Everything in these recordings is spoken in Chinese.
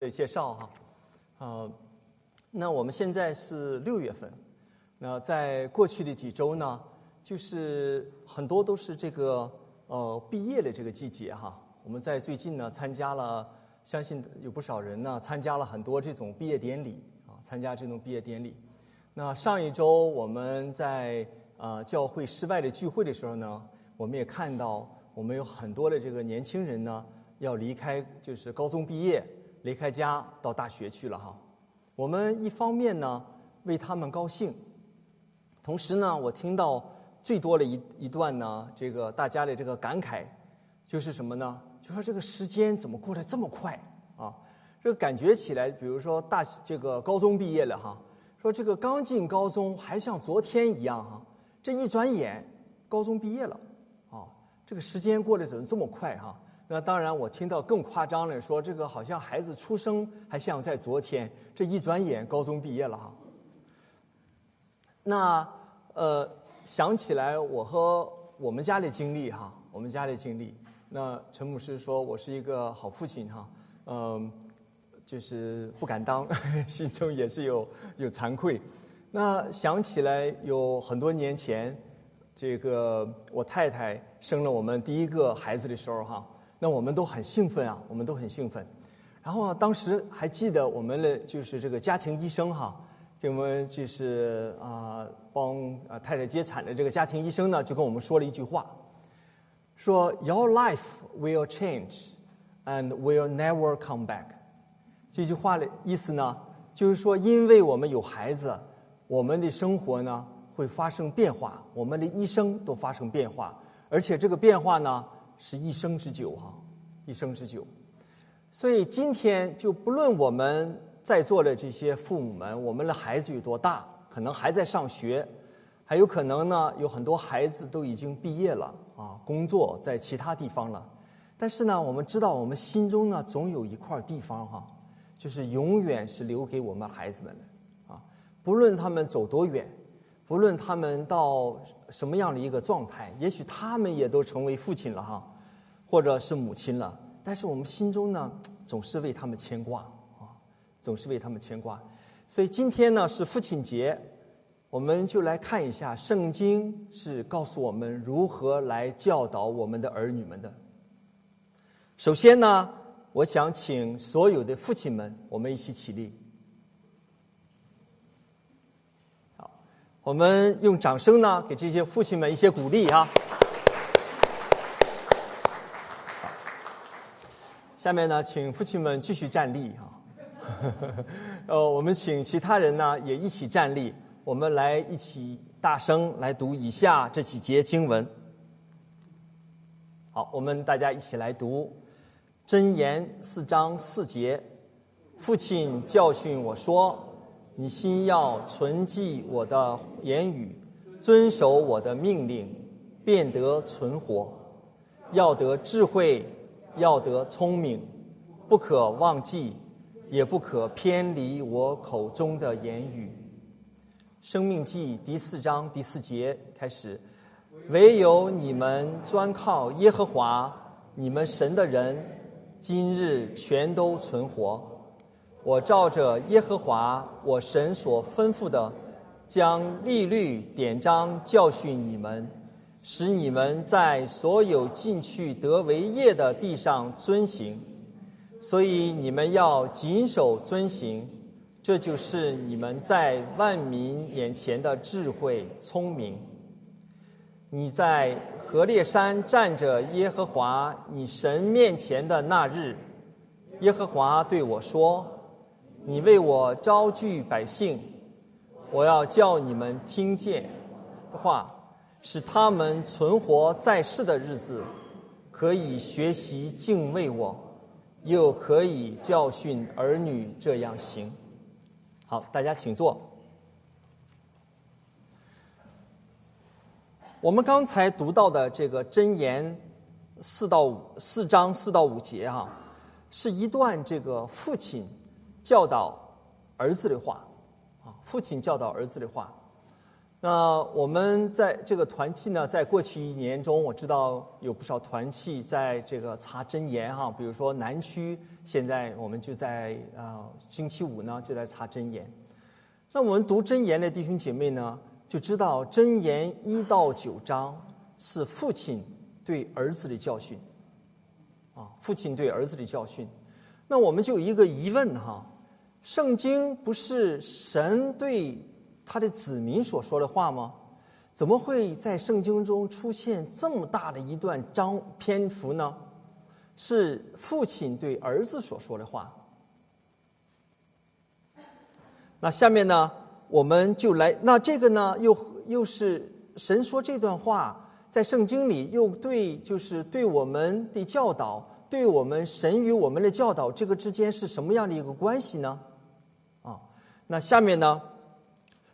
的介绍哈，呃，那我们现在是六月份，那在过去的几周呢，就是很多都是这个呃毕业的这个季节哈。我们在最近呢参加了，相信有不少人呢参加了很多这种毕业典礼啊，参加这种毕业典礼。那上一周我们在呃教会室外的聚会的时候呢，我们也看到我们有很多的这个年轻人呢要离开，就是高中毕业。离开家到大学去了哈，我们一方面呢为他们高兴，同时呢我听到最多的一一段呢这个大家的这个感慨，就是什么呢？就说这个时间怎么过得这么快啊？这个感觉起来，比如说大这个高中毕业了哈，说这个刚进高中还像昨天一样哈，这一转眼高中毕业了啊，这个时间过得怎么这么快哈？那当然，我听到更夸张的说，这个好像孩子出生还像在昨天，这一转眼高中毕业了哈。那呃，想起来我和我们家的经历哈，我们家的经历。那陈牧师说我是一个好父亲哈，嗯，就是不敢当，心中也是有有惭愧。那想起来有很多年前，这个我太太生了我们第一个孩子的时候哈。那我们都很兴奋啊，我们都很兴奋。然后当时还记得我们的就是这个家庭医生哈，给我们就是啊帮啊太太接产的这个家庭医生呢，就跟我们说了一句话，说 Your life will change and will never come back。这句话的意思呢，就是说因为我们有孩子，我们的生活呢会发生变化，我们的一生都发生变化，而且这个变化呢。是一生之久哈，一生之久。所以今天就不论我们在座的这些父母们，我们的孩子有多大，可能还在上学，还有可能呢有很多孩子都已经毕业了啊，工作在其他地方了。但是呢，我们知道我们心中呢总有一块地方哈，就是永远是留给我们孩子们的啊，不论他们走多远。不论他们到什么样的一个状态，也许他们也都成为父亲了哈，或者是母亲了。但是我们心中呢，总是为他们牵挂啊，总是为他们牵挂。所以今天呢是父亲节，我们就来看一下圣经是告诉我们如何来教导我们的儿女们的。首先呢，我想请所有的父亲们，我们一起起立。我们用掌声呢，给这些父亲们一些鼓励啊。下面呢，请父亲们继续站立啊。呃，我们请其他人呢也一起站立，我们来一起大声来读以下这几节经文。好，我们大家一起来读《箴言》四章四节。父亲教训我说。你心要存记我的言语，遵守我的命令，便得存活；要得智慧，要得聪明，不可忘记，也不可偏离我口中的言语。生命记第四章第四节开始：唯有你们专靠耶和华，你们神的人，今日全都存活。我照着耶和华我神所吩咐的，将利律典章教训你们，使你们在所有进去得为业的地上遵行。所以你们要谨守遵行，这就是你们在万民眼前的智慧聪明。你在何烈山站着耶和华你神面前的那日，耶和华对我说。你为我招聚百姓，我要叫你们听见的话，使他们存活在世的日子，可以学习敬畏我，又可以教训儿女这样行。好，大家请坐。我们刚才读到的这个箴言四到五四章四到五节哈，是一段这个父亲。教导儿子的话，啊，父亲教导儿子的话，那我们在这个团契呢，在过去一年中，我知道有不少团契在这个查真言哈，比如说南区，现在我们就在啊星期五呢就在查真言。那我们读真言的弟兄姐妹呢，就知道真言一到九章是父亲对儿子的教训，啊，父亲对儿子的教训。那我们就有一个疑问哈，圣经不是神对？他的子民所说的话吗？怎么会在圣经中出现这么大的一段章篇幅呢？是父亲对儿子所说的话。那下面呢，我们就来，那这个呢，又又是神说这段话在圣经里，又对就是对我们的教导，对我们神与我们的教导，这个之间是什么样的一个关系呢？那下面呢？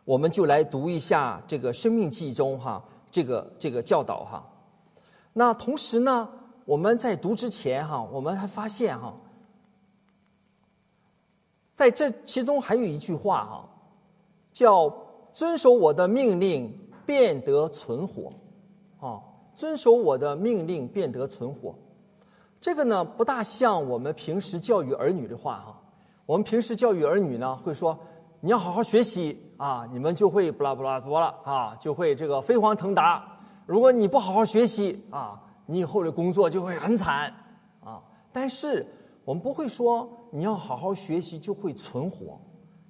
我们就来读一下这个《生命记》中哈，这个这个教导哈。那同时呢，我们在读之前哈，我们还发现哈，在这其中还有一句话哈，叫“遵守我的命令，便得存活”。啊，遵守我的命令，便得存活。这个呢，不大像我们平时教育儿女的话哈。我们平时教育儿女呢，会说。你要好好学习啊，你们就会不拉不拉多了啊，就会这个飞黄腾达。如果你不好好学习啊，你以后的工作就会很惨啊。但是我们不会说你要好好学习就会存活，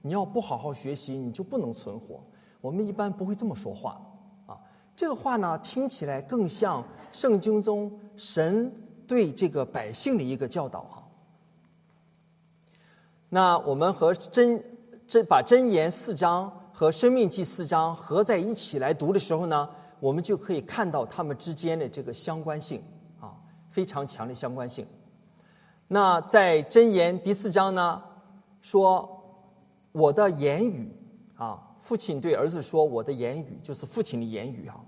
你要不好好学习你就不能存活。我们一般不会这么说话啊。这个话呢，听起来更像圣经中神对这个百姓的一个教导哈。那我们和真。这把真言四章和生命记四章合在一起来读的时候呢，我们就可以看到它们之间的这个相关性啊，非常强的相关性。那在真言第四章呢，说我的言语啊，父亲对儿子说我的言语就是父亲的言语啊。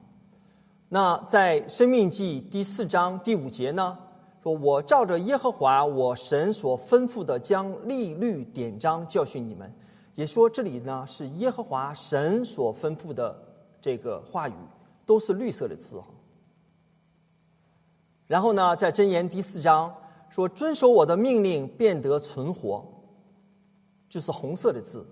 那在生命记第四章第五节呢，说我照着耶和华我神所吩咐的，将利律典章教训你们。也说这里呢是耶和华神所吩咐的这个话语，都是绿色的字哈。然后呢，在箴言第四章说遵守我的命令，便得存活，就是红色的字。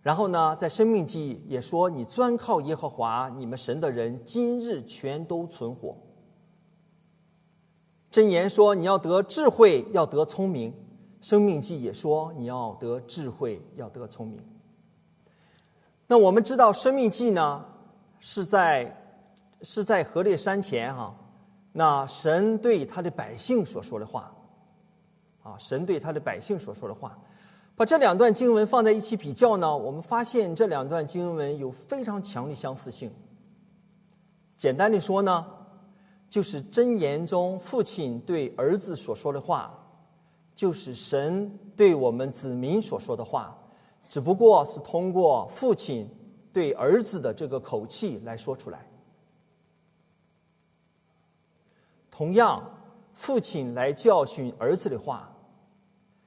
然后呢，在生命记忆也说你专靠耶和华你们神的人，今日全都存活。箴言说你要得智慧，要得聪明。生命记也说你要得智慧，要得聪明。那我们知道生命记呢是在是在河烈山前哈，那神对他的百姓所说的话，啊，神对他的百姓所说的话，把这两段经文放在一起比较呢，我们发现这两段经文有非常强的相似性。简单的说呢，就是箴言中父亲对儿子所说的话。就是神对我们子民所说的话，只不过是通过父亲对儿子的这个口气来说出来。同样，父亲来教训儿子的话，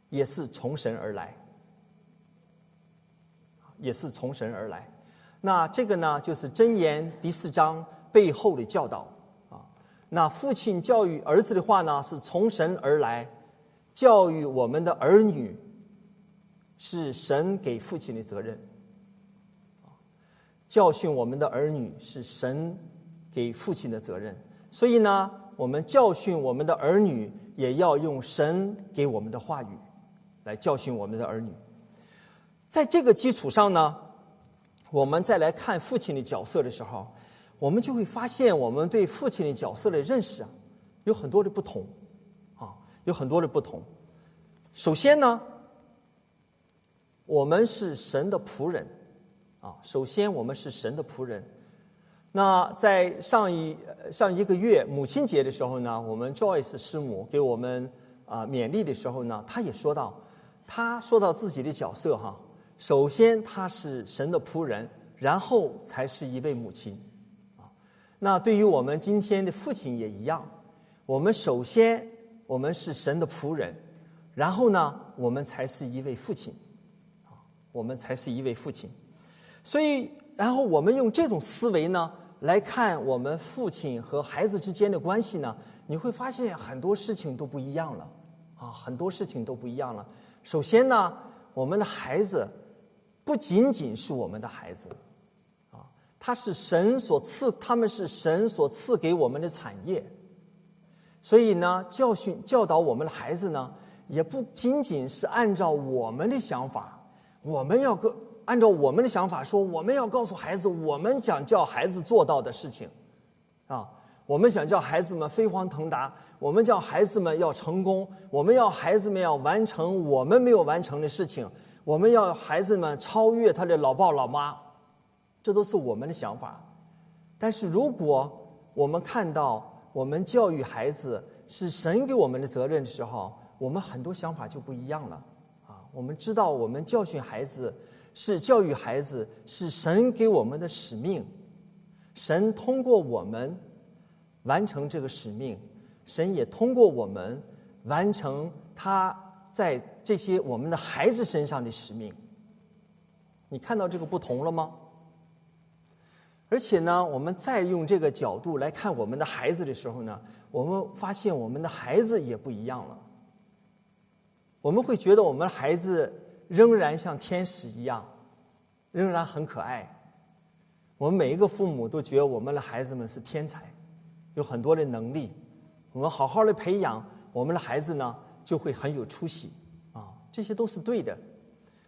也是从神而来，也是从神而来。那这个呢，就是箴言第四章背后的教导啊。那父亲教育儿子的话呢，是从神而来。教育我们的儿女是神给父亲的责任，教训我们的儿女是神给父亲的责任。所以呢，我们教训我们的儿女，也要用神给我们的话语来教训我们的儿女。在这个基础上呢，我们再来看父亲的角色的时候，我们就会发现，我们对父亲的角色的认识啊，有很多的不同。有很多的不同。首先呢，我们是神的仆人，啊，首先我们是神的仆人。那在上一上一个月母亲节的时候呢，我们 Joyce 师母给我们啊勉励的时候呢，她也说到，她说到自己的角色哈，首先她是神的仆人，然后才是一位母亲，啊，那对于我们今天的父亲也一样，我们首先。我们是神的仆人，然后呢，我们才是一位父亲，啊，我们才是一位父亲。所以然后我们用这种思维呢来看我们父亲和孩子之间的关系呢，你会发现很多事情都不一样了，啊，很多事情都不一样了。首先呢，我们的孩子不仅仅是我们的孩子，啊，他是神所赐，他们是神所赐给我们的产业。所以呢，教训教导我们的孩子呢，也不仅仅是按照我们的想法，我们要个按照我们的想法说，我们要告诉孩子，我们想叫孩子做到的事情，啊，我们想叫孩子们飞黄腾达。我们叫孩子们要成功，我们要孩子们要完成我们没有完成的事情，我们要孩子们超越他的老爸老妈，这都是我们的想法。但是如果我们看到我们教育孩子是神给我们的责任的时候，我们很多想法就不一样了。啊，我们知道我们教训孩子是教育孩子是神给我们的使命，神通过我们完成这个使命。神也通过我们完成他在这些我们的孩子身上的使命。你看到这个不同了吗？而且呢，我们再用这个角度来看我们的孩子的时候呢，我们发现我们的孩子也不一样了。我们会觉得我们的孩子仍然像天使一样，仍然很可爱。我们每一个父母都觉得我们的孩子们是天才，有很多的能力。我们好好的培养我们的孩子呢，就会很有出息啊，这些都是对的。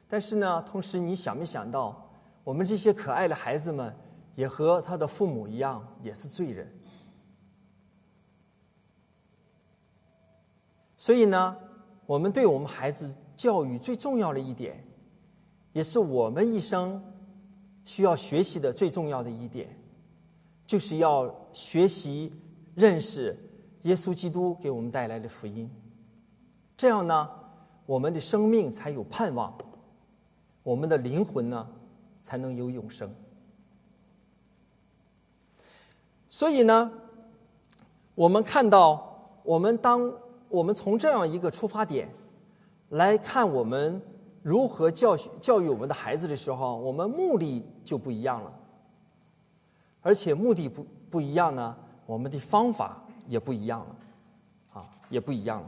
但是呢，同时你想没想到，我们这些可爱的孩子们也和他的父母一样，也是罪人。所以呢，我们对我们孩子教育最重要的一点，也是我们一生需要学习的最重要的一点，就是要学习认识。耶稣基督给我们带来的福音，这样呢，我们的生命才有盼望，我们的灵魂呢才能有永生。所以呢，我们看到，我们当我们从这样一个出发点来看我们如何教学教育我们的孩子的时候，我们目的就不一样了，而且目的不不一样呢，我们的方法。也不一样了，啊，也不一样了。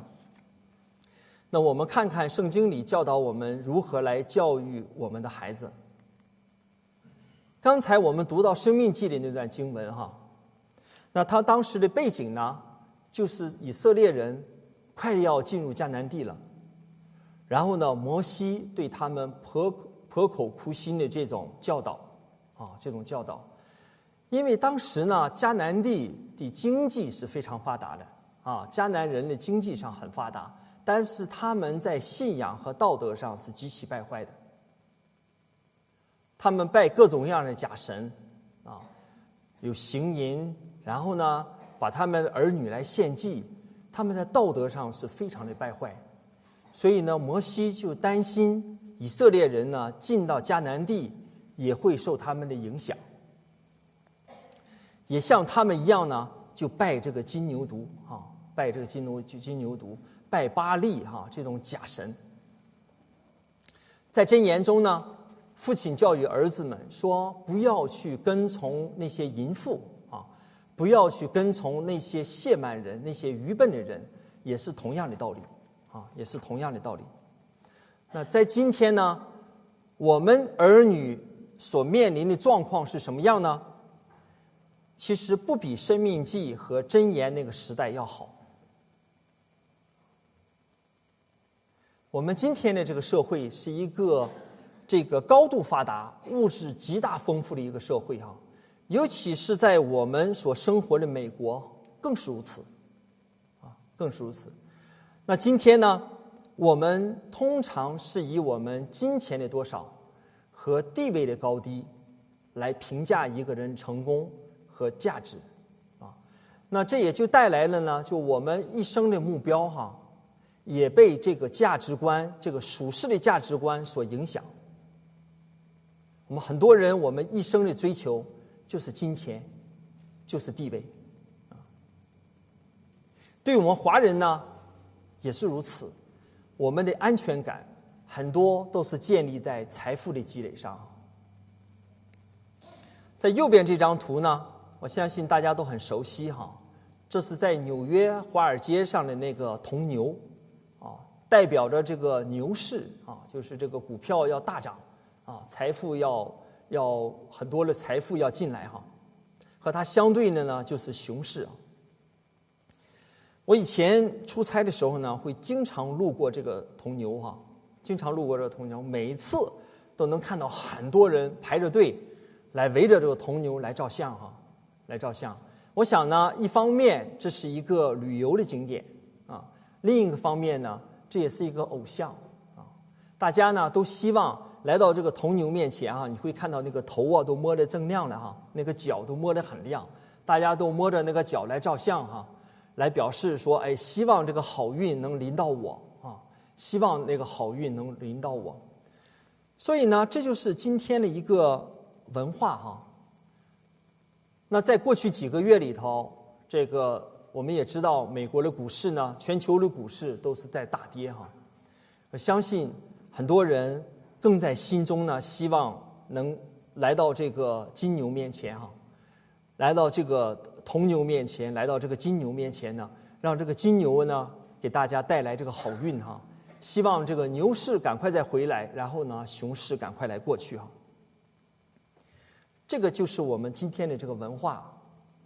那我们看看圣经里教导我们如何来教育我们的孩子。刚才我们读到《生命记》里那段经文，哈，那他当时的背景呢，就是以色列人快要进入迦南地了，然后呢，摩西对他们婆婆口苦心的这种教导，啊，这种教导。因为当时呢，迦南地的经济是非常发达的啊，迦南人的经济上很发达，但是他们在信仰和道德上是极其败坏的。他们拜各种各样的假神，啊，有行淫，然后呢，把他们儿女来献祭，他们在道德上是非常的败坏。所以呢，摩西就担心以色列人呢进到迦南地也会受他们的影响。也像他们一样呢，就拜这个金牛犊啊，拜这个金牛金牛犊，拜巴利哈这种假神。在箴言中呢，父亲教育儿子们说：不要去跟从那些淫妇，不要去跟从那些亵慢人、那些愚笨的人，也是同样的道理啊，也是同样的道理。那在今天呢，我们儿女所面临的状况是什么样呢？其实不比《生命记》和《箴言》那个时代要好。我们今天的这个社会是一个这个高度发达、物质极大丰富的一个社会哈，尤其是在我们所生活的美国更是如此，啊，更是如此。那今天呢，我们通常是以我们金钱的多少和地位的高低来评价一个人成功。和价值，啊，那这也就带来了呢，就我们一生的目标哈，也被这个价值观、这个属世的价值观所影响。我们很多人，我们一生的追求就是金钱，就是地位，啊，对我们华人呢，也是如此。我们的安全感很多都是建立在财富的积累上。在右边这张图呢，我相信大家都很熟悉哈，这是在纽约华尔街上的那个铜牛，啊，代表着这个牛市啊，就是这个股票要大涨，啊，财富要要很多的财富要进来哈，和它相对的呢就是熊市啊。我以前出差的时候呢，会经常路过这个铜牛哈，经常路过这个铜牛，每一次都能看到很多人排着队来围着这个铜牛来照相哈，来照相。我想呢，一方面这是一个旅游的景点啊，另一个方面呢，这也是一个偶像啊。大家呢都希望来到这个铜牛面前啊，你会看到那个头啊都摸得锃亮的哈，那个脚都摸得很亮，大家都摸着那个脚来照相哈。来表示说，哎，希望这个好运能临到我啊！希望那个好运能临到我。所以呢，这就是今天的一个文化哈。那在过去几个月里头，这个我们也知道，美国的股市呢，全球的股市都是在大跌哈。我相信很多人更在心中呢，希望能来到这个金牛面前哈，来到这个。铜牛面前，来到这个金牛面前呢，让这个金牛呢给大家带来这个好运哈。希望这个牛市赶快再回来，然后呢熊市赶快来过去哈。这个就是我们今天的这个文化，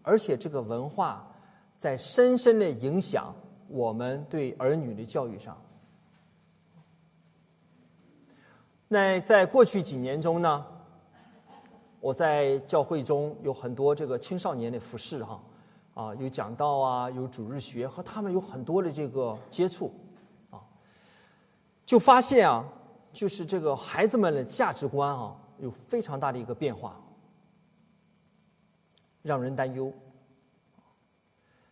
而且这个文化在深深的影响我们对儿女的教育上。那在过去几年中呢？我在教会中有很多这个青少年的服饰哈，啊，有讲道啊，有主日学，和他们有很多的这个接触，啊，就发现啊，就是这个孩子们的价值观啊，有非常大的一个变化，让人担忧。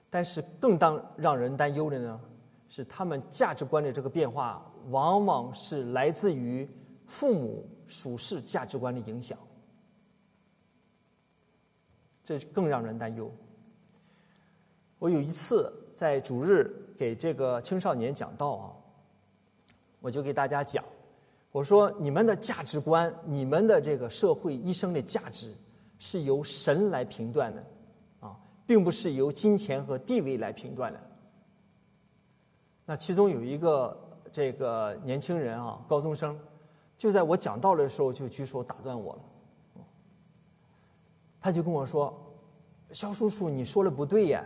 但是更当让人担忧的呢，是他们价值观的这个变化，往往是来自于父母属世价值观的影响。这更让人担忧。我有一次在主日给这个青少年讲道啊，我就给大家讲，我说你们的价值观，你们的这个社会一生的价值，是由神来评断的，啊，并不是由金钱和地位来评断的。那其中有一个这个年轻人啊，高中生，就在我讲道理的时候就举手打断我了。他就跟我说：“肖叔叔，你说的不对呀。”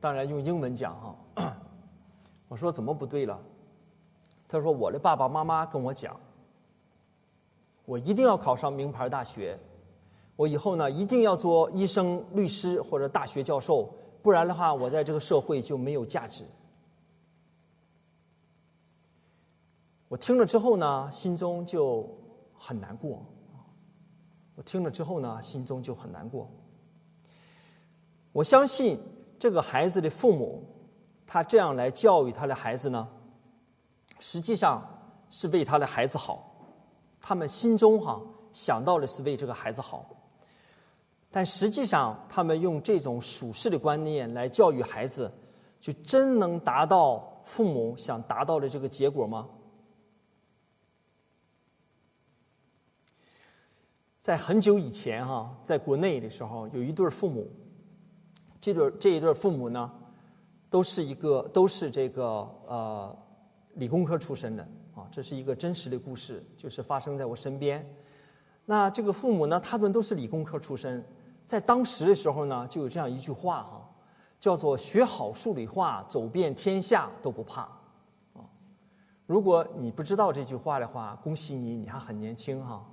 当然用英文讲哈。我说怎么不对了？他说：“我的爸爸妈妈跟我讲，我一定要考上名牌大学，我以后呢一定要做医生、律师或者大学教授，不然的话我在这个社会就没有价值。”我听了之后呢，心中就很难过。我听了之后呢，心中就很难过。我相信这个孩子的父母，他这样来教育他的孩子呢，实际上是为他的孩子好。他们心中哈想到的是为这个孩子好，但实际上他们用这种属世的观念来教育孩子，就真能达到父母想达到的这个结果吗？在很久以前哈，在国内的时候，有一对父母，这对这一对父母呢，都是一个都是这个呃理工科出身的啊，这是一个真实的故事，就是发生在我身边。那这个父母呢，他们都是理工科出身，在当时的时候呢，就有这样一句话哈，叫做“学好数理化，走遍天下都不怕”。啊，如果你不知道这句话的话，恭喜你，你还很年轻哈。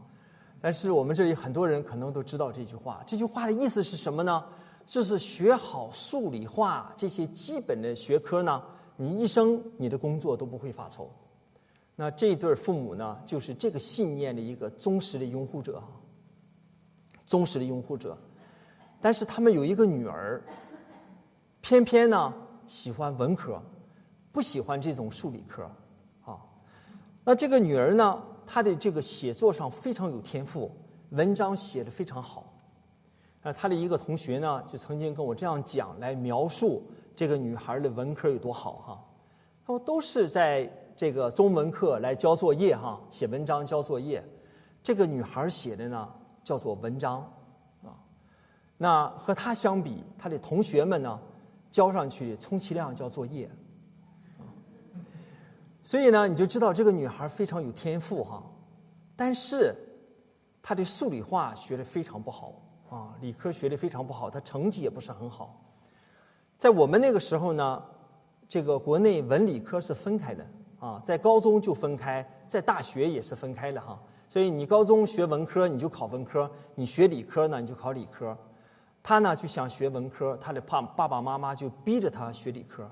但是我们这里很多人可能都知道这句话。这句话的意思是什么呢？就是学好数理化这些基本的学科呢，你一生你的工作都不会发愁。那这对父母呢，就是这个信念的一个忠实的拥护者，忠实的拥护者。但是他们有一个女儿，偏偏呢喜欢文科，不喜欢这种数理科，啊，那这个女儿呢？他的这个写作上非常有天赋，文章写的非常好。啊，他的一个同学呢，就曾经跟我这样讲，来描述这个女孩的文科有多好哈。他说都是在这个中文课来交作业哈，写文章交作业。这个女孩写的呢，叫做文章，啊，那和他相比，他的同学们呢，交上去充其量叫作业。所以呢，你就知道这个女孩非常有天赋哈，但是她的数理化学的非常不好啊，理科学的非常不好，她成绩也不是很好。在我们那个时候呢，这个国内文理科是分开的啊，在高中就分开，在大学也是分开的哈。所以你高中学文科你就考文科，你学理科呢你就考理科。他呢就想学文科，他的爸爸爸妈妈就逼着他学理科。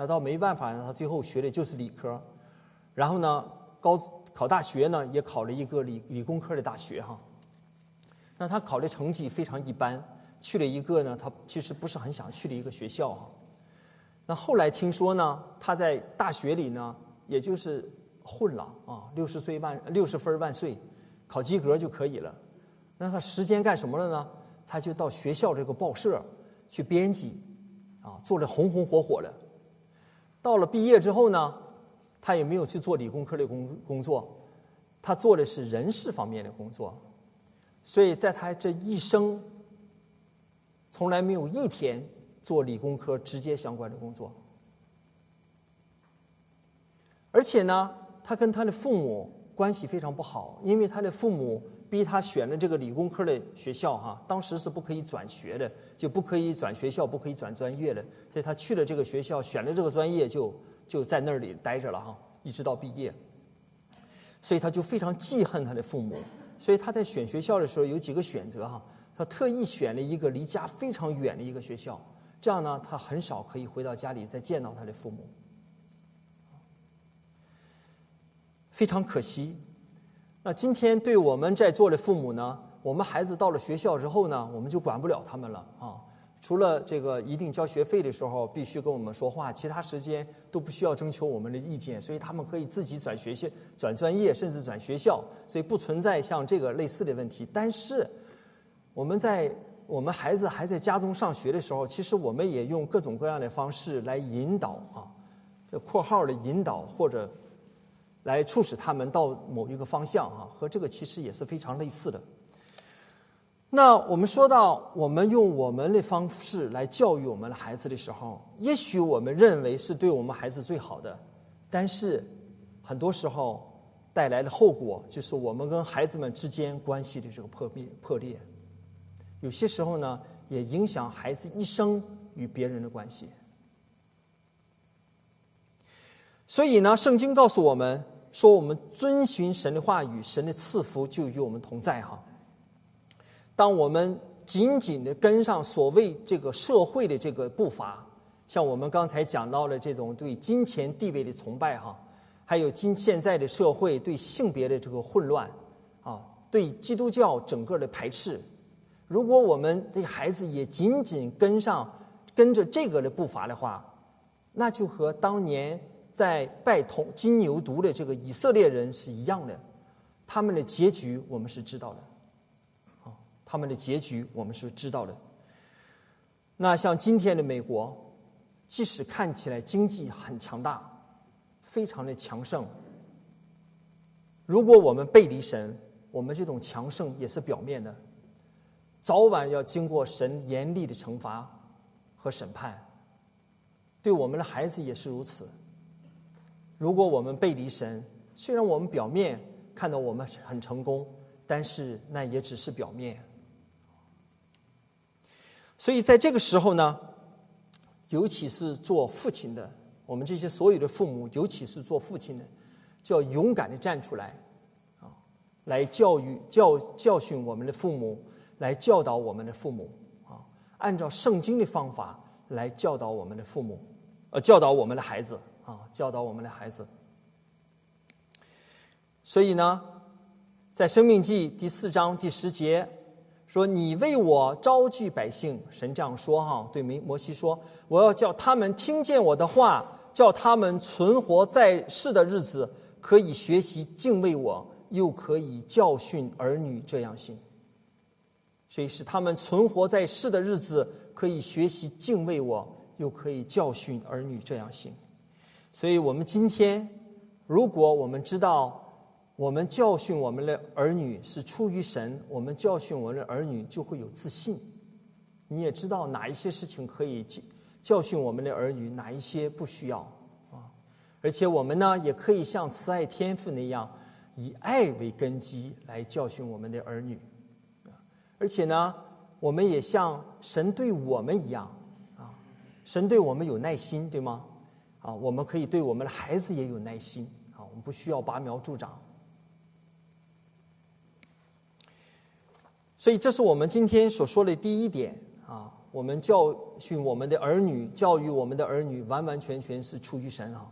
那倒没办法呢，他最后学的就是理科，然后呢，高考大学呢也考了一个理理工科的大学哈。那他考的成绩非常一般，去了一个呢他其实不是很想去的一个学校哈。那后来听说呢，他在大学里呢也就是混了啊，六十岁万六十分万岁，考及格就可以了。那他时间干什么了呢？他就到学校这个报社去编辑，啊，做的红红火火的。到了毕业之后呢，他也没有去做理工科的工工作，他做的是人事方面的工作，所以在他这一生，从来没有一天做理工科直接相关的工作，而且呢，他跟他的父母关系非常不好，因为他的父母。逼他选了这个理工科的学校哈，当时是不可以转学的，就不可以转学校，不可以转专业的，所以他去了这个学校，选了这个专业，就就在那里待着了哈，一直到毕业。所以他就非常记恨他的父母，所以他在选学校的时候有几个选择哈，他特意选了一个离家非常远的一个学校，这样呢，他很少可以回到家里再见到他的父母，非常可惜。那今天对我们在座的父母呢，我们孩子到了学校之后呢，我们就管不了他们了啊。除了这个一定交学费的时候必须跟我们说话，其他时间都不需要征求我们的意见，所以他们可以自己转学校、转专业，甚至转学校，所以不存在像这个类似的问题。但是我们在我们孩子还在家中上学的时候，其实我们也用各种各样的方式来引导啊，这括号的引导或者。来促使他们到某一个方向啊，和这个其实也是非常类似的。那我们说到我们用我们的方式来教育我们的孩子的时候，也许我们认为是对我们孩子最好的，但是很多时候带来的后果就是我们跟孩子们之间关系的这个破灭破裂。有些时候呢，也影响孩子一生与别人的关系。所以呢，圣经告诉我们。说我们遵循神的话语，神的赐福就与我们同在哈。当我们紧紧的跟上所谓这个社会的这个步伐，像我们刚才讲到的这种对金钱地位的崇拜哈，还有今现在的社会对性别的这个混乱啊，对基督教整个的排斥，如果我们的孩子也紧紧跟上跟着这个的步伐的话，那就和当年。在拜铜金牛犊的这个以色列人是一样的，他们的结局我们是知道的，啊，他们的结局我们是知道的。那像今天的美国，即使看起来经济很强大，非常的强盛，如果我们背离神，我们这种强盛也是表面的，早晚要经过神严厉的惩罚和审判。对我们的孩子也是如此。如果我们背离神，虽然我们表面看到我们很成功，但是那也只是表面。所以在这个时候呢，尤其是做父亲的，我们这些所有的父母，尤其是做父亲的，就要勇敢的站出来，啊，来教育、教教训我们的父母，来教导我们的父母，啊，按照圣经的方法来教导我们的父母，呃，教导我们的孩子。啊，教导我们的孩子。所以呢，在《生命记》第四章第十节说：“你为我招聚百姓。”神这样说：“哈，对摩摩西说，我要叫他们听见我的话，叫他们存活在世的日子，可以学习敬畏我，又可以教训儿女这样行。所以使他们存活在世的日子，可以学习敬畏我，又可以教训儿女这样行。”所以我们今天，如果我们知道我们教训我们的儿女是出于神，我们教训我们的儿女就会有自信。你也知道哪一些事情可以教教训我们的儿女，哪一些不需要啊。而且我们呢，也可以像慈爱天父那样，以爱为根基来教训我们的儿女。而且呢，我们也像神对我们一样啊，神对我们有耐心，对吗？啊，我们可以对我们的孩子也有耐心啊，我们不需要拔苗助长。所以，这是我们今天所说的第一点啊。我们教训我们的儿女，教育我们的儿女，完完全全是出于神啊。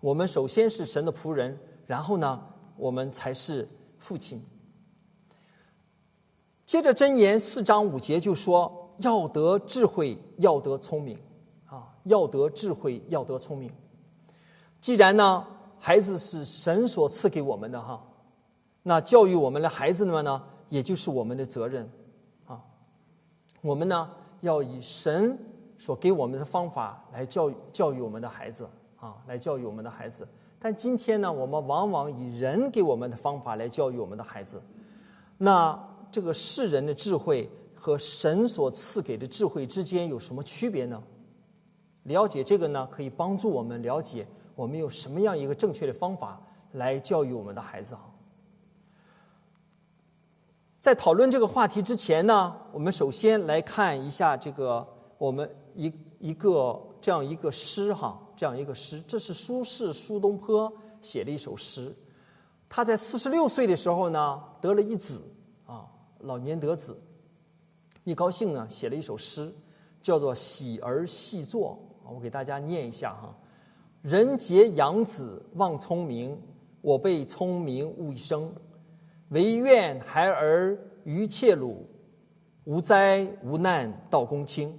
我们首先是神的仆人，然后呢，我们才是父亲。接着箴言四章五节就说：要得智慧，要得聪明，要得智慧，要得聪明。既然呢，孩子是神所赐给我们的哈。那教育我们的孩子们呢，也就是我们的责任，啊，我们呢要以神所给我们的方法来教育教育我们的孩子，啊，来教育我们的孩子。但今天呢，我们往往以人给我们的方法来教育我们的孩子。那这个世人的智慧和神所赐给的智慧之间有什么区别呢？了解这个呢，可以帮助我们了解我们有什么样一个正确的方法来教育我们的孩子啊。在讨论这个话题之前呢，我们首先来看一下这个我们一一个这样一个诗哈，这样一个诗，这是苏轼苏东坡写的一首诗。他在四十六岁的时候呢，得了一子啊，老年得子，一高兴呢，写了一首诗，叫做《喜儿细作》我给大家念一下哈：人皆养子望聪明，我辈聪明误一生。唯愿孩儿愚切鲁，无灾无难到公卿。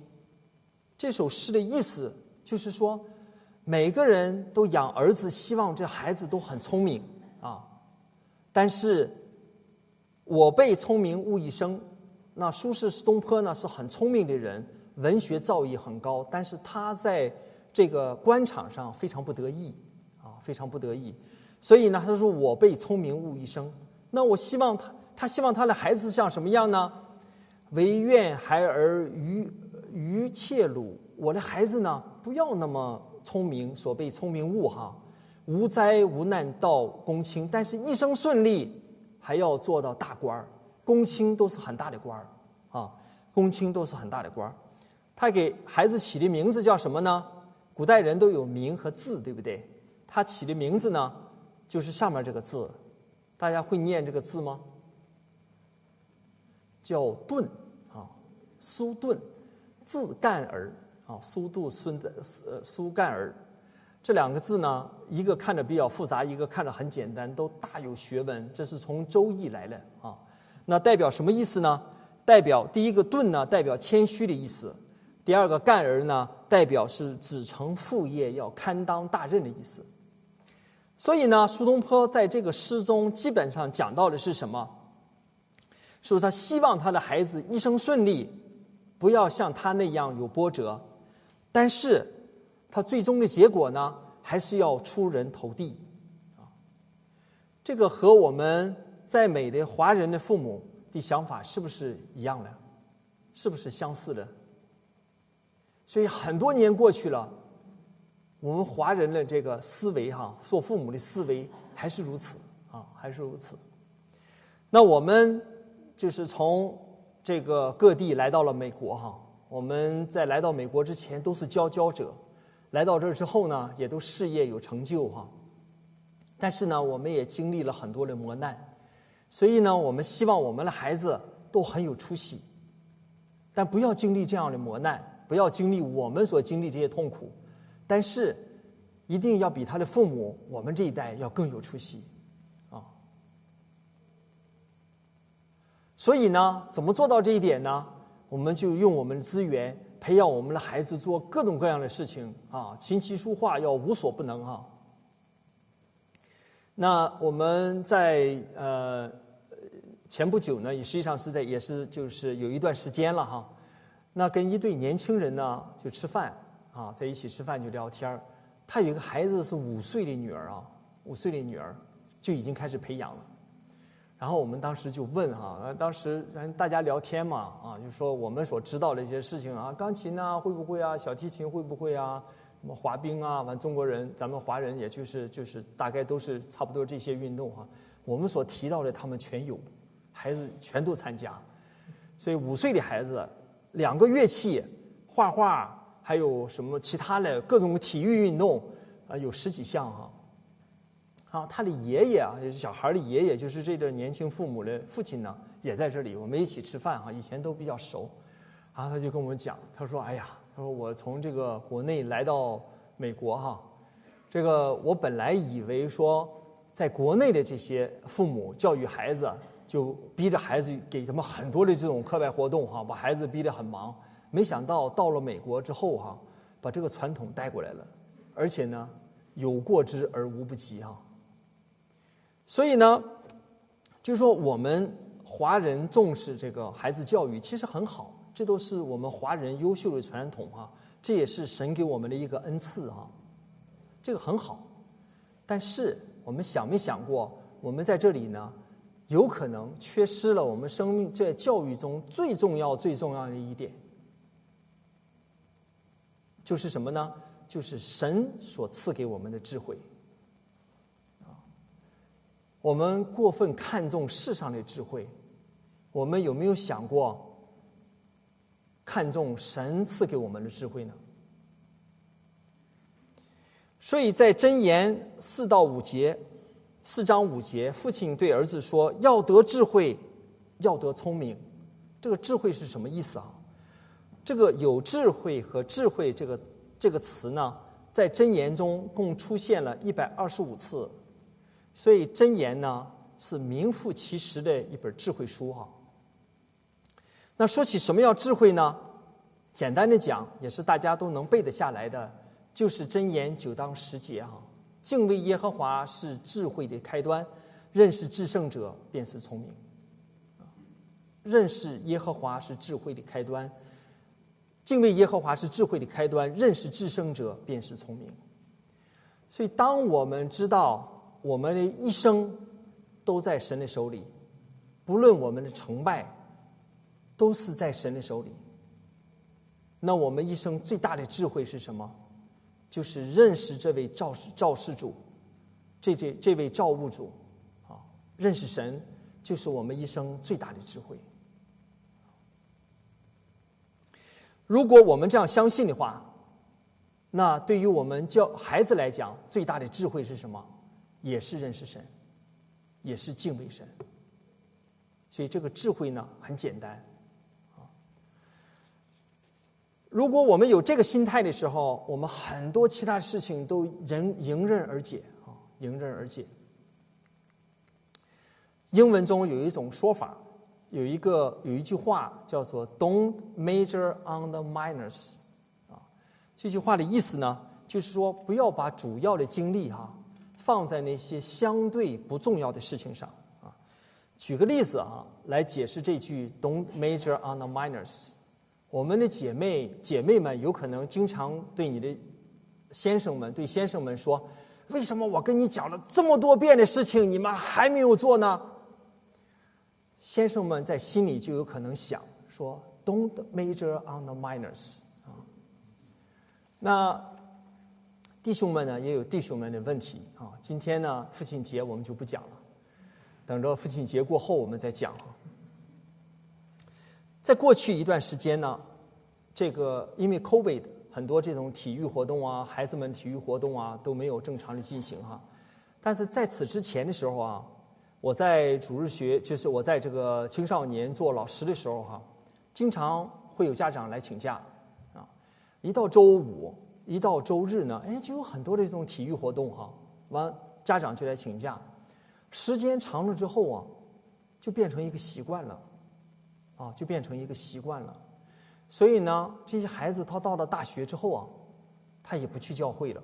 这首诗的意思就是说，每个人都养儿子，希望这孩子都很聪明啊。但是，我辈聪明误一生。那苏轼苏东坡呢是很聪明的人，文学造诣很高，但是他在这个官场上非常不得意啊，非常不得意。所以呢，他说：“我辈聪明误一生。”那我希望他，他希望他的孩子像什么样呢？唯愿孩儿愚愚切鲁，我的孩子呢，不要那么聪明，所谓聪明误哈，无灾无难到公卿，但是一生顺利，还要做到大官儿，公卿都是很大的官儿啊，公卿都是很大的官儿。他给孩子起的名字叫什么呢？古代人都有名和字，对不对？他起的名字呢，就是上面这个字。大家会念这个字吗？叫顿啊，苏顿，字干儿啊，苏度孙的呃苏干儿，这两个字呢，一个看着比较复杂，一个看着很简单，都大有学问。这是从《周易》来的啊。那代表什么意思呢？代表第一个顿呢，代表谦虚的意思；第二个干儿呢，代表是子承父业，要堪当大任的意思。所以呢，苏东坡在这个诗中基本上讲到的是什么？说他希望他的孩子一生顺利，不要像他那样有波折，但是他最终的结果呢，还是要出人头地啊。这个和我们在美的华人的父母的想法是不是一样的？是不是相似的？所以很多年过去了。我们华人的这个思维哈，做父母的思维还是如此啊，还是如此。那我们就是从这个各地来到了美国哈。我们在来到美国之前都是佼佼者，来到这儿之后呢，也都事业有成就哈。但是呢，我们也经历了很多的磨难，所以呢，我们希望我们的孩子都很有出息，但不要经历这样的磨难，不要经历我们所经历这些痛苦。但是，一定要比他的父母，我们这一代要更有出息，啊！所以呢，怎么做到这一点呢？我们就用我们的资源培养我们的孩子做各种各样的事情啊，琴棋书画要无所不能哈。那我们在呃前不久呢，也实际上是在也是就是有一段时间了哈。那跟一对年轻人呢就吃饭。啊，在一起吃饭就聊天。他有一个孩子是五岁的女儿啊，五岁的女儿就已经开始培养了。然后我们当时就问哈，当时大家聊天嘛，啊，就说我们所知道的一些事情啊，钢琴啊会不会啊，小提琴会不会啊，什么滑冰啊，完中国人咱们华人也就是就是大概都是差不多这些运动哈，我们所提到的他们全有，孩子全都参加，所以五岁的孩子两个乐器，画画，还有什么其他的各种体育运动啊，有十几项哈。啊，他的爷爷啊，也是小孩的爷爷，就是这对年轻父母的父亲呢，也在这里，我们一起吃饭哈，以前都比较熟。然后他就跟我们讲，他说：“哎呀，他说我从这个国内来到美国哈，这个我本来以为说，在国内的这些父母教育孩子，就逼着孩子给他们很多的这种课外活动哈，把孩子逼得很忙。没想到到了美国之后哈，把这个传统带过来了，而且呢，有过之而无不及哈。”所以呢，就说我们华人重视这个孩子教育，其实很好，这都是我们华人优秀的传统哈，这也是神给我们的一个恩赐哈，这个很好。但是我们想没想过，我们在这里呢，有可能缺失了我们生命在教育中最重要、最重要的一点，就是什么呢？就是神所赐给我们的智慧。我们过分看重世上的智慧，我们有没有想过看重神赐给我们的智慧呢？所以在箴言四到五节，四章五节，父亲对儿子说：“要得智慧，要得聪明。”这个智慧是什么意思啊？这个有智慧和智慧这个这个词呢，在箴言中共出现了一百二十五次。所以真言呢是名副其实的一本智慧书哈。那说起什么叫智慧呢？简单的讲，也是大家都能背得下来的，就是真言九章十节哈。敬畏耶和华是智慧的开端，认识至圣者便是聪明。认识耶和华是智慧的开端，敬畏耶和华是智慧的开端，认识至圣者便是聪明。所以当我们知道。我们的一生都在神的手里，不论我们的成败，都是在神的手里。那我们一生最大的智慧是什么？就是认识这位造造世主，这这这位造物主，啊，认识神，就是我们一生最大的智慧。如果我们这样相信的话，那对于我们教孩子来讲，最大的智慧是什么？也是认识神，也是敬畏神，所以这个智慧呢很简单，啊，如果我们有这个心态的时候，我们很多其他事情都迎迎刃而解啊，迎刃而解。英文中有一种说法，有一个有一句话叫做 “Don't major on the minors”，啊，这句话的意思呢，就是说不要把主要的精力哈。放在那些相对不重要的事情上啊。举个例子啊，来解释这句 “Don't major on the minors”。我们的姐妹姐妹们有可能经常对你的先生们对先生们说：“为什么我跟你讲了这么多遍的事情，你们还没有做呢？”先生们在心里就有可能想说：“Don't major on the minors。”啊，那。弟兄们呢，也有弟兄们的问题啊。今天呢，父亲节我们就不讲了，等着父亲节过后我们再讲。在过去一段时间呢，这个因为 COVID，很多这种体育活动啊，孩子们体育活动啊都没有正常的进行哈。但是在此之前的时候啊，我在主日学，就是我在这个青少年做老师的时候哈，经常会有家长来请假啊，一到周五。一到周日呢，哎，就有很多的这种体育活动哈，完家长就来请假，时间长了之后啊，就变成一个习惯了，啊，就变成一个习惯了，所以呢，这些孩子他到了大学之后啊，他也不去教会了。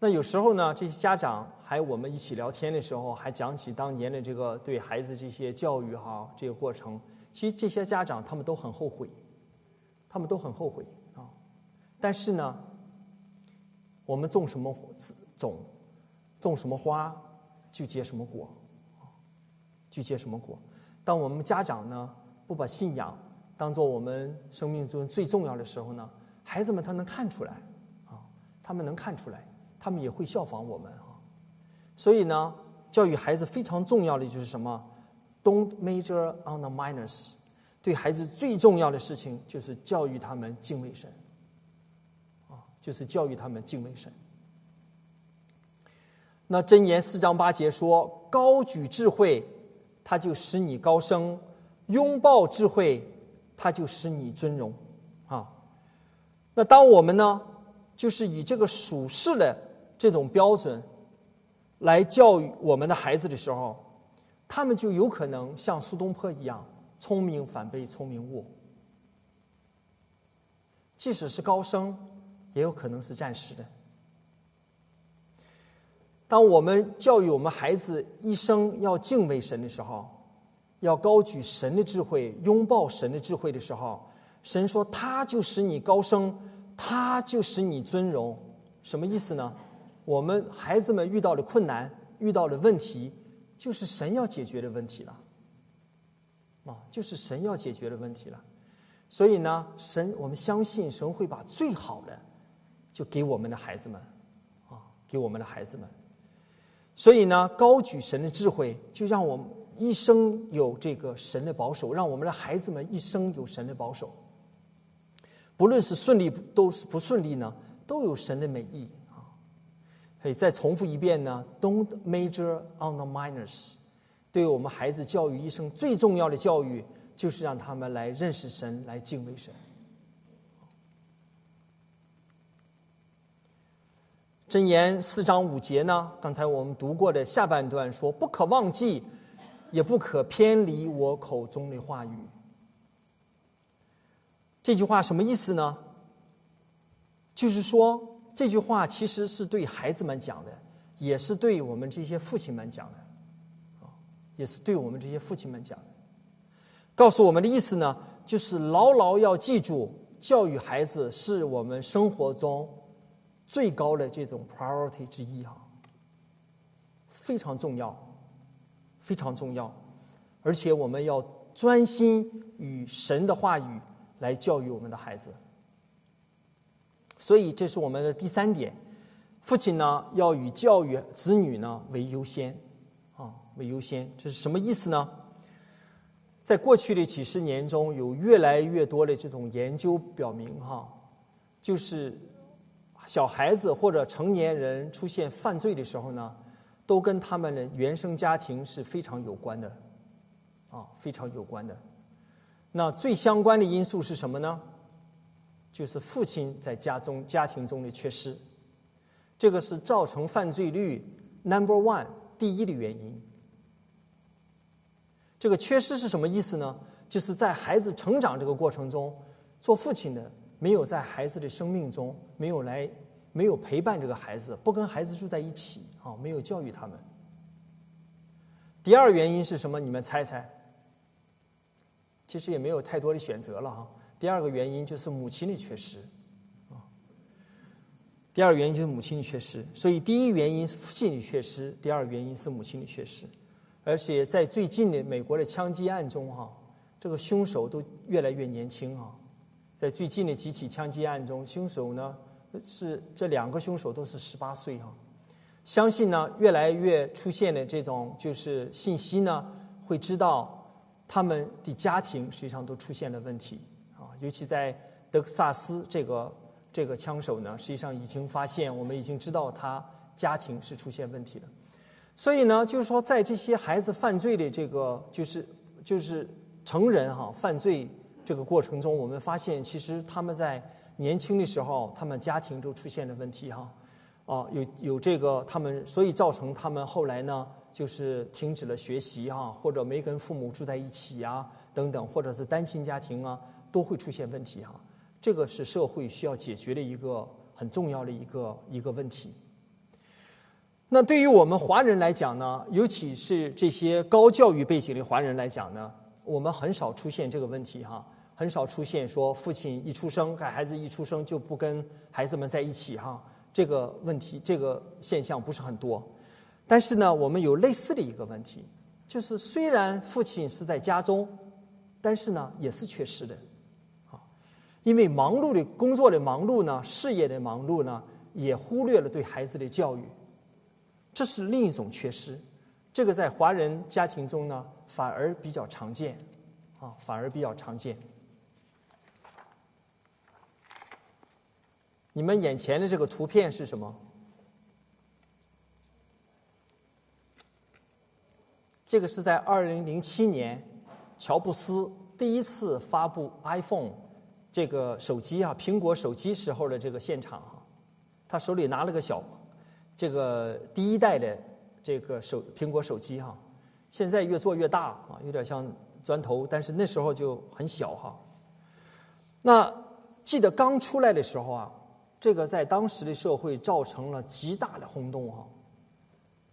那有时候呢，这些家长还有我们一起聊天的时候，还讲起当年的这个对孩子这些教育哈这个过程，其实这些家长他们都很后悔，他们都很后悔啊。但是呢，我们种什么种，种什么花，就结什么果，就结什么果。当我们家长呢不把信仰当做我们生命中最重要的时候呢，孩子们他能看出来，啊，他们能看出来，他们也会效仿我们啊。所以呢，教育孩子非常重要的就是什么？Don't major on the minors。对孩子最重要的事情就是教育他们敬畏神，啊，就是教育他们敬畏神。那箴言四章八节说：“高举智慧，他就使你高升；拥抱智慧，他就使你尊荣。”啊，那当我们呢，就是以这个属世的这种标准来教育我们的孩子的时候，他们就有可能像苏东坡一样，聪明反被聪明误。即使是高升，也有可能是暂时的。当我们教育我们孩子一生要敬畏神的时候，要高举神的智慧，拥抱神的智慧的时候，神说他就使你高升，他就使你尊荣。什么意思呢？我们孩子们遇到的困难、遇到的问题，就是神要解决的问题了。啊，就是神要解决的问题了。所以呢，神我们相信神会把最好的就给我们的孩子们，啊，给我们的孩子们。所以呢，高举神的智慧，就让我们一生有这个神的保守，让我们的孩子们一生有神的保守。不论是顺利都是不顺利呢，都有神的美意啊。可以再重复一遍呢，Don't major on the minors。对我们孩子教育一生最重要的教育，就是让他们来认识神，来敬畏神。箴言四章五节呢？刚才我们读过的下半段说：“不可忘记，也不可偏离我口中的话语。”这句话什么意思呢？就是说，这句话其实是对孩子们讲的，也是对我们这些父亲们讲的，啊，也是对我们这些父亲们讲的。告诉我们的意思呢，就是牢牢要记住，教育孩子是我们生活中。最高的这种 priority 之一哈，非常重要，非常重要，而且我们要专心与神的话语来教育我们的孩子。所以这是我们的第三点，父亲呢要以教育子女呢为优先，啊为优先，这是什么意思呢？在过去的几十年中，有越来越多的这种研究表明哈，就是。小孩子或者成年人出现犯罪的时候呢，都跟他们的原生家庭是非常有关的，啊，非常有关的。那最相关的因素是什么呢？就是父亲在家中家庭中的缺失，这个是造成犯罪率 number one 第一的原因。这个缺失是什么意思呢？就是在孩子成长这个过程中，做父亲的。没有在孩子的生命中，没有来，没有陪伴这个孩子，不跟孩子住在一起，啊，没有教育他们。第二原因是什么？你们猜猜？其实也没有太多的选择了哈。第二个原因就是母亲的缺失，啊。第二原因就是母亲的缺失，所以第一原因是父亲的缺失，第二原因是母亲的缺失。而且在最近的美国的枪击案中，哈，这个凶手都越来越年轻啊。在最近的几起枪击案中，凶手呢是这两个凶手都是十八岁哈。相信呢，越来越出现的这种就是信息呢，会知道他们的家庭实际上都出现了问题啊。尤其在德克萨斯，这个这个枪手呢，实际上已经发现，我们已经知道他家庭是出现问题的。所以呢，就是说，在这些孩子犯罪的这个就是就是成人哈犯罪。这个过程中，我们发现，其实他们在年轻的时候，他们家庭就出现了问题哈，啊，有有这个他们，所以造成他们后来呢，就是停止了学习哈，或者没跟父母住在一起啊，等等，或者是单亲家庭啊，都会出现问题哈。这个是社会需要解决的一个很重要的一个一个问题。那对于我们华人来讲呢，尤其是这些高教育背景的华人来讲呢，我们很少出现这个问题哈。很少出现说父亲一出生，孩子一出生就不跟孩子们在一起哈，这个问题这个现象不是很多。但是呢，我们有类似的一个问题，就是虽然父亲是在家中，但是呢，也是缺失的，啊，因为忙碌的工作的忙碌呢，事业的忙碌呢，也忽略了对孩子的教育，这是另一种缺失。这个在华人家庭中呢，反而比较常见，啊，反而比较常见。你们眼前的这个图片是什么？这个是在二零零七年，乔布斯第一次发布 iPhone 这个手机啊，苹果手机时候的这个现场啊，他手里拿了个小，这个第一代的这个手苹果手机哈，现在越做越大啊，有点像砖头，但是那时候就很小哈。那记得刚出来的时候啊，这个在当时的社会造成了极大的轰动啊，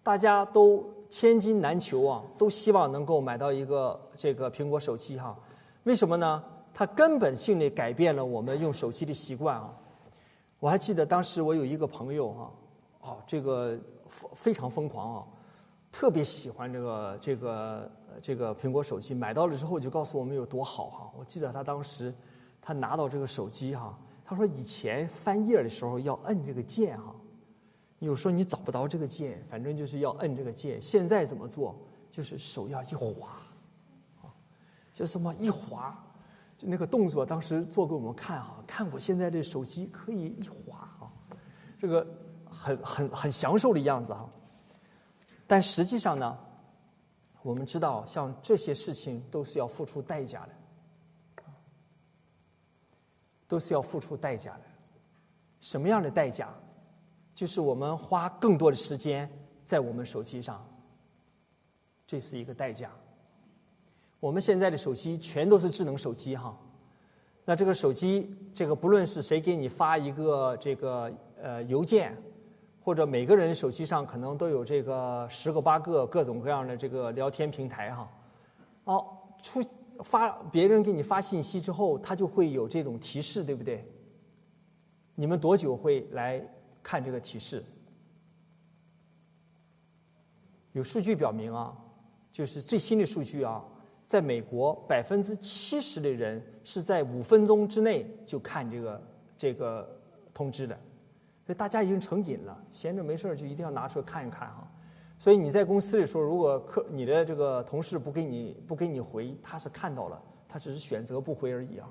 大家都。千金难求啊，都希望能够买到一个这个苹果手机哈。为什么呢？它根本性的改变了我们用手机的习惯啊。我还记得当时我有一个朋友哈，哦，这个非常疯狂啊，特别喜欢这个这个这个苹果手机，买到了之后就告诉我们有多好哈。我记得他当时他拿到这个手机哈，他说以前翻页的时候要摁这个键哈。有时候你找不到这个键，反正就是要摁这个键。现在怎么做？就是手要一滑，啊，就什么一滑，就那个动作。当时做给我们看啊，看我现在这手机可以一滑啊，这个很很很享受的样子啊。但实际上呢，我们知道，像这些事情都是要付出代价的，都是要付出代价的。什么样的代价？就是我们花更多的时间在我们手机上，这是一个代价。我们现在的手机全都是智能手机哈，那这个手机，这个不论是谁给你发一个这个呃邮件，或者每个人手机上可能都有这个十个八个各种各样的这个聊天平台哈，哦，出发别人给你发信息之后，他就会有这种提示，对不对？你们多久会来？看这个提示，有数据表明啊，就是最新的数据啊，在美国百分之七十的人是在五分钟之内就看这个这个通知的，所以大家已经成瘾了，闲着没事就一定要拿出来看一看哈。所以你在公司里说，如果客你的这个同事不给你不给你回，他是看到了，他只是选择不回而已啊。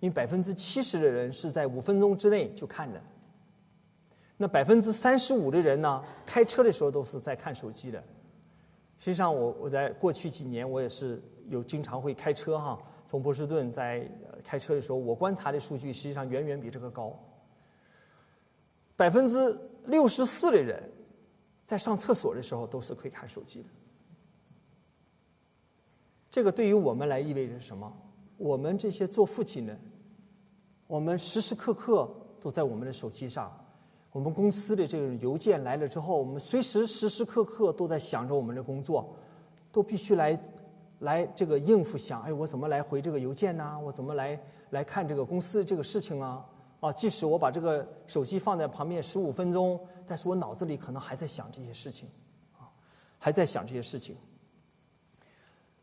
因为百分之七十的人是在五分钟之内就看的。那百分之三十五的人呢，开车的时候都是在看手机的。实际上，我我在过去几年，我也是有经常会开车哈，从波士顿在开车的时候，我观察的数据实际上远远比这个高。百分之六十四的人在上厕所的时候都是可以看手机的。这个对于我们来意味着什么？我们这些做父亲的，我们时时刻刻都在我们的手机上。我们公司的这种邮件来了之后，我们随时时时刻刻都在想着我们的工作，都必须来来这个应付想，哎，我怎么来回这个邮件呢？我怎么来来看这个公司这个事情啊？啊，即使我把这个手机放在旁边十五分钟，但是我脑子里可能还在想这些事情，啊，还在想这些事情。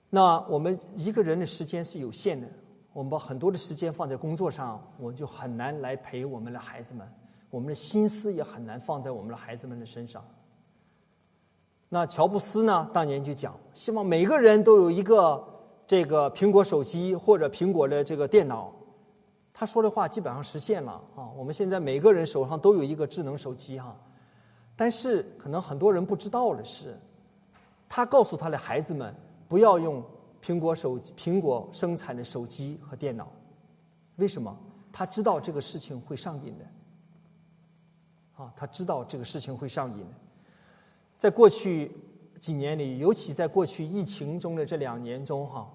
那我们一个人的时间是有限的，我们把很多的时间放在工作上，我们就很难来陪我们的孩子们。我们的心思也很难放在我们的孩子们的身上。那乔布斯呢？当年就讲，希望每个人都有一个这个苹果手机或者苹果的这个电脑。他说的话基本上实现了啊！我们现在每个人手上都有一个智能手机哈。但是可能很多人不知道的是，他告诉他的孩子们不要用苹果手机苹果生产的手机和电脑。为什么？他知道这个事情会上瘾的。啊，他知道这个事情会上瘾。在过去几年里，尤其在过去疫情中的这两年中，哈，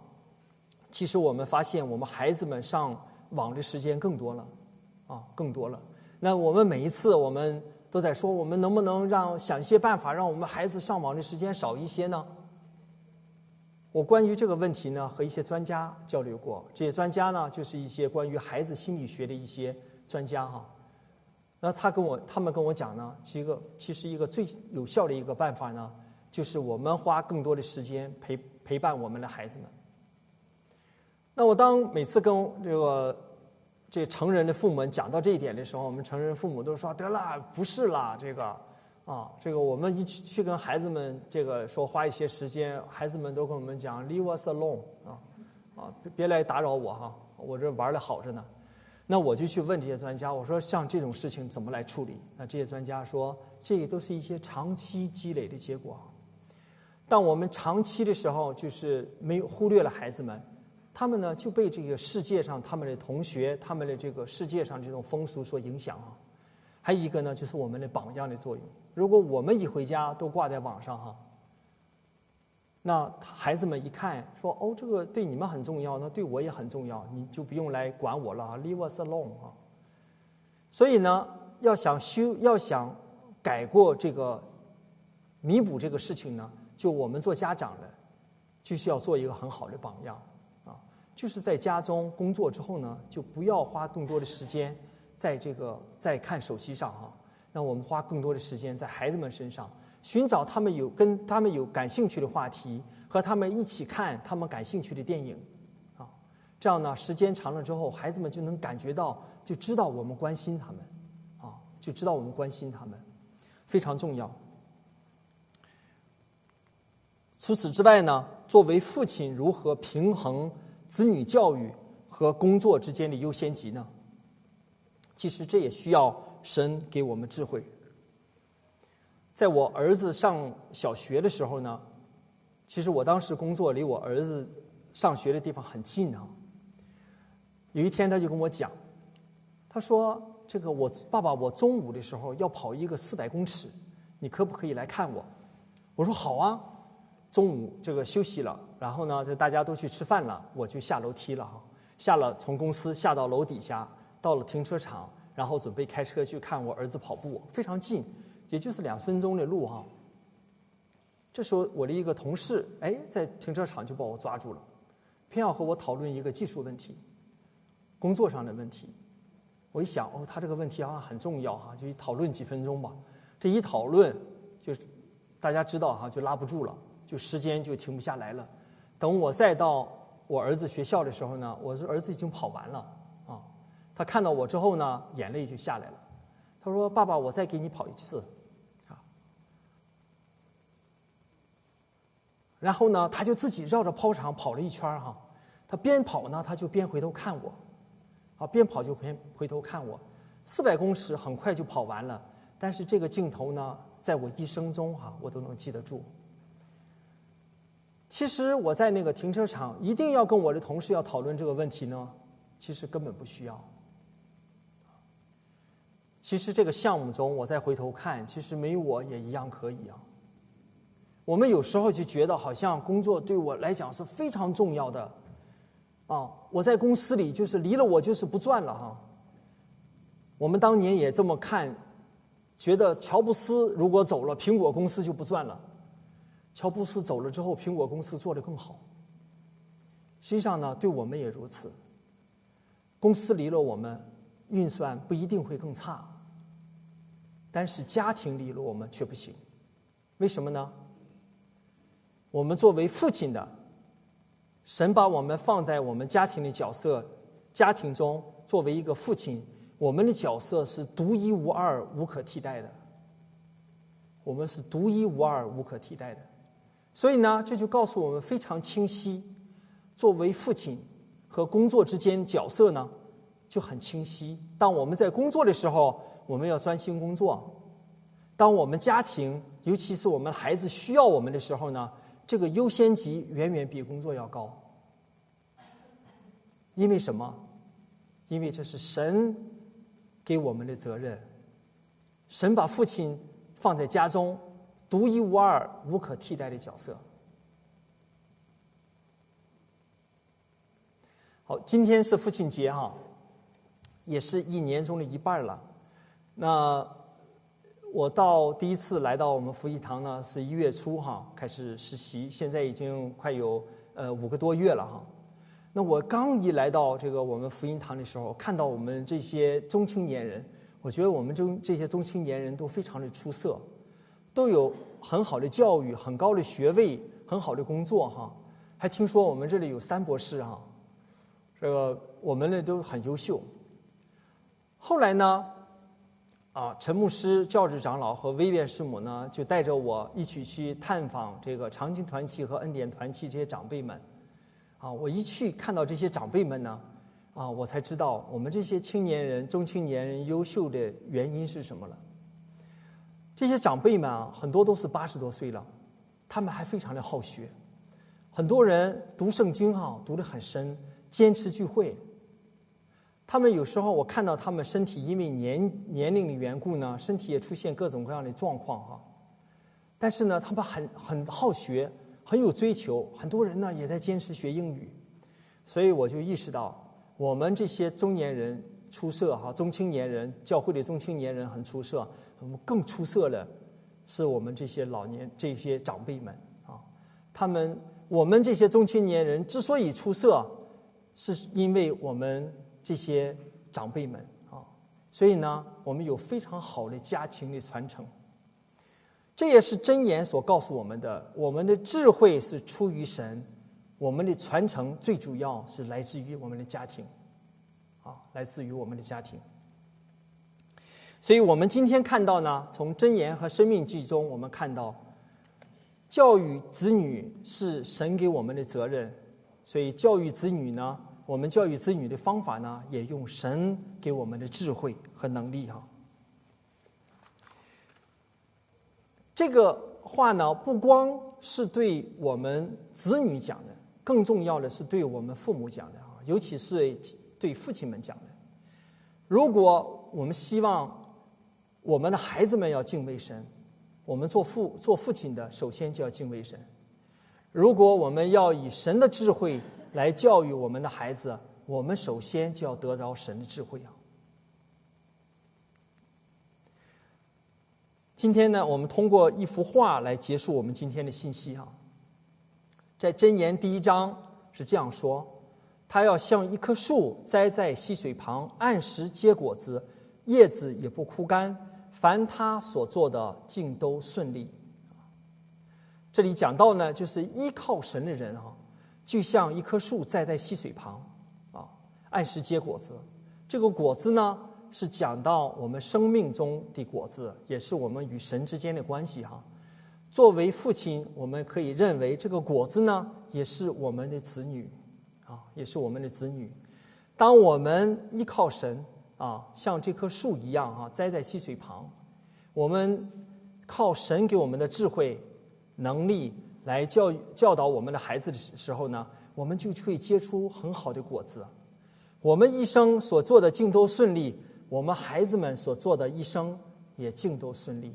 其实我们发现我们孩子们上网的时间更多了，啊，更多了。那我们每一次我们都在说，我们能不能让想一些办法，让我们孩子上网的时间少一些呢？我关于这个问题呢，和一些专家交流过。这些专家呢，就是一些关于孩子心理学的一些专家，哈。那他跟我他们跟我讲呢，其个其实一个最有效的一个办法呢，就是我们花更多的时间陪陪伴我们的孩子们。那我当每次跟这个这成人的父母讲到这一点的时候，我们成人父母都说得了，不是啦，这个啊，这个我们一去去跟孩子们这个说花一些时间，孩子们都跟我们讲 leave us alone 啊啊，别来打扰我哈，我这玩的好着呢。那我就去问这些专家，我说像这种事情怎么来处理？那这些专家说，这个都是一些长期积累的结果。当我们长期的时候，就是没有忽略了孩子们，他们呢就被这个世界上他们的同学、他们的这个世界上这种风俗所影响啊。还有一个呢，就是我们的榜样的作用。如果我们一回家都挂在网上哈。那孩子们一看，说：“哦，这个对你们很重要，那对我也很重要，你就不用来管我了，leave us alone 啊。”所以呢，要想修，要想改过这个，弥补这个事情呢，就我们做家长的，就需要做一个很好的榜样，就是在家中工作之后呢，就不要花更多的时间在这个在看手机上哈，那我们花更多的时间在孩子们身上。寻找他们有跟他们有感兴趣的话题，和他们一起看他们感兴趣的电影，啊，这样呢，时间长了之后，孩子们就能感觉到，就知道我们关心他们，啊，就知道我们关心他们，非常重要。除此之外呢，作为父亲，如何平衡子女教育和工作之间的优先级呢？其实这也需要神给我们智慧。在我儿子上小学的时候呢，其实我当时工作离我儿子上学的地方很近啊。有一天他就跟我讲，他说：“这个我爸爸，我中午的时候要跑一个四百公尺，你可不可以来看我？”我说：“好啊。”中午这个休息了，然后呢，就大家都去吃饭了，我就下楼梯了哈，下了从公司下到楼底下，到了停车场，然后准备开车去看我儿子跑步，非常近。也就是两分钟的路哈。这时候我的一个同事哎，在停车场就把我抓住了，偏要和我讨论一个技术问题，工作上的问题。我一想哦，他这个问题好像很重要哈，就讨论几分钟吧。这一讨论，就是大家知道哈，就拉不住了，就时间就停不下来了。等我再到我儿子学校的时候呢，我儿子已经跑完了啊。他看到我之后呢，眼泪就下来了。他说：“爸爸，我再给你跑一次啊。”然后呢，他就自己绕着操场跑了一圈哈。他边跑呢，他就边回头看我，啊，边跑就边回头看我。四百公尺很快就跑完了，但是这个镜头呢，在我一生中哈，我都能记得住。其实我在那个停车场一定要跟我的同事要讨论这个问题呢，其实根本不需要。其实这个项目中，我再回头看，其实没有我也一样可以啊。我们有时候就觉得好像工作对我来讲是非常重要的，啊，我在公司里就是离了我就是不赚了哈。我们当年也这么看，觉得乔布斯如果走了，苹果公司就不赚了。乔布斯走了之后，苹果公司做得更好。实际上呢，对我们也如此。公司离了我们，运算不一定会更差，但是家庭离了我们却不行。为什么呢？我们作为父亲的，神把我们放在我们家庭的角色，家庭中作为一个父亲，我们的角色是独一无二、无可替代的。我们是独一无二、无可替代的，所以呢，这就告诉我们非常清晰：作为父亲和工作之间角色呢，就很清晰。当我们在工作的时候，我们要专心工作；当我们家庭，尤其是我们孩子需要我们的时候呢，这个优先级远远比工作要高，因为什么？因为这是神给我们的责任。神把父亲放在家中，独一无二、无可替代的角色。好，今天是父亲节哈，也是一年中的一半了。那。我到第一次来到我们福音堂呢，是一月初哈开始实习，现在已经快有呃五个多月了哈。那我刚一来到这个我们福音堂的时候，看到我们这些中青年人，我觉得我们中这些中青年人都非常的出色，都有很好的教育、很高的学位、很好的工作哈。还听说我们这里有三博士哈，这个我们呢都很优秀。后来呢，啊，陈牧师、教职长老和威廉师母呢，就带着我一起去探访这个长青团契和恩典团契这些长辈们。啊，我一去看到这些长辈们呢。啊，我才知道我们这些青年人、中青年人优秀的原因是什么了。这些长辈们啊，很多都是八十多岁了，他们还非常的好学，很多人读圣经哈，读得很深，坚持聚会。他们有时候我看到他们身体因为年年龄的缘故呢，身体也出现各种各样的状况哈。但是呢，他们很很好学，很有追求，很多人呢也在坚持学英语，所以我就意识到。我们这些中年人出色哈，中青年人教会的中青年人很出色，我们更出色的是我们这些老年这些长辈们啊，他们我们这些中青年人之所以出色，是因为我们这些长辈们啊，所以呢，我们有非常好的家庭的传承，这也是真言所告诉我们的，我们的智慧是出于神。我们的传承最主要是来自于我们的家庭，啊，来自于我们的家庭。所以我们今天看到呢，从箴言和生命记中，我们看到教育子女是神给我们的责任。所以教育子女呢，我们教育子女的方法呢，也用神给我们的智慧和能力哈。这个话呢，不光是对我们子女讲的。更重要的是对我们父母讲的啊，尤其是对父亲们讲的。如果我们希望我们的孩子们要敬畏神，我们做父做父亲的首先就要敬畏神。如果我们要以神的智慧来教育我们的孩子，我们首先就要得着神的智慧啊。今天呢，我们通过一幅画来结束我们今天的信息啊。在箴言第一章是这样说：“他要像一棵树栽在溪水旁，按时结果子，叶子也不枯干。凡他所做的，尽都顺利。”这里讲到呢，就是依靠神的人啊，就像一棵树栽在溪水旁，啊，按时结果子。这个果子呢，是讲到我们生命中的果子，也是我们与神之间的关系哈。作为父亲，我们可以认为这个果子呢，也是我们的子女，啊，也是我们的子女。当我们依靠神啊，像这棵树一样啊，栽在溪水旁，我们靠神给我们的智慧、能力来教育教导我们的孩子的时候呢，我们就会结出很好的果子。我们一生所做的尽都顺利，我们孩子们所做的一生也尽都顺利。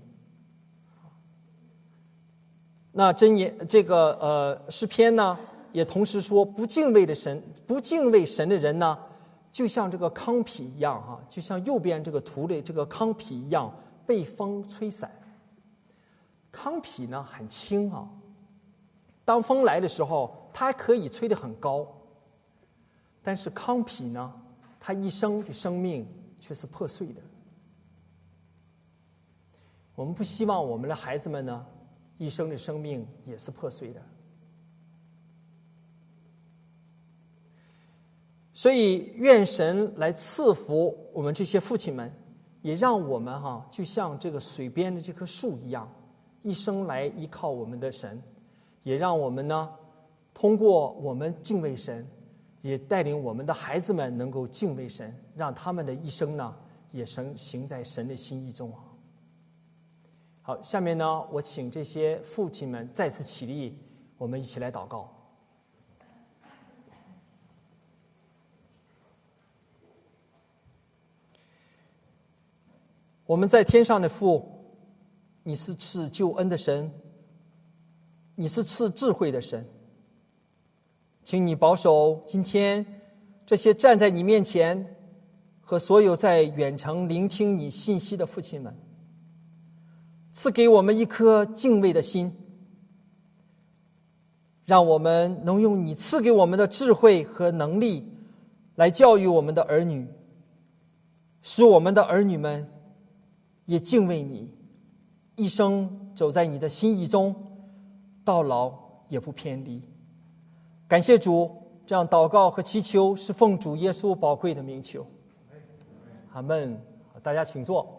那真言这个呃诗篇呢，也同时说不敬畏的神，不敬畏神的人呢，就像这个糠皮一样哈，就像右边这个图的这个糠皮一样被风吹散。糠皮呢很轻啊，当风来的时候，它还可以吹得很高。但是糠皮呢，它一生的生命却是破碎的。我们不希望我们的孩子们呢。一生的生命也是破碎的，所以愿神来赐福我们这些父亲们，也让我们哈就像这个水边的这棵树一样，一生来依靠我们的神，也让我们呢通过我们敬畏神，也带领我们的孩子们能够敬畏神，让他们的一生呢也神行在神的心意中啊。好，下面呢，我请这些父亲们再次起立，我们一起来祷告。我们在天上的父，你是赐救恩的神，你是赐智慧的神，请你保守今天这些站在你面前和所有在远程聆听你信息的父亲们。赐给我们一颗敬畏的心，让我们能用你赐给我们的智慧和能力，来教育我们的儿女，使我们的儿女们也敬畏你，一生走在你的心意中，到老也不偏离。感谢主，这样祷告和祈求是奉主耶稣宝贵的名求。阿门。大家请坐。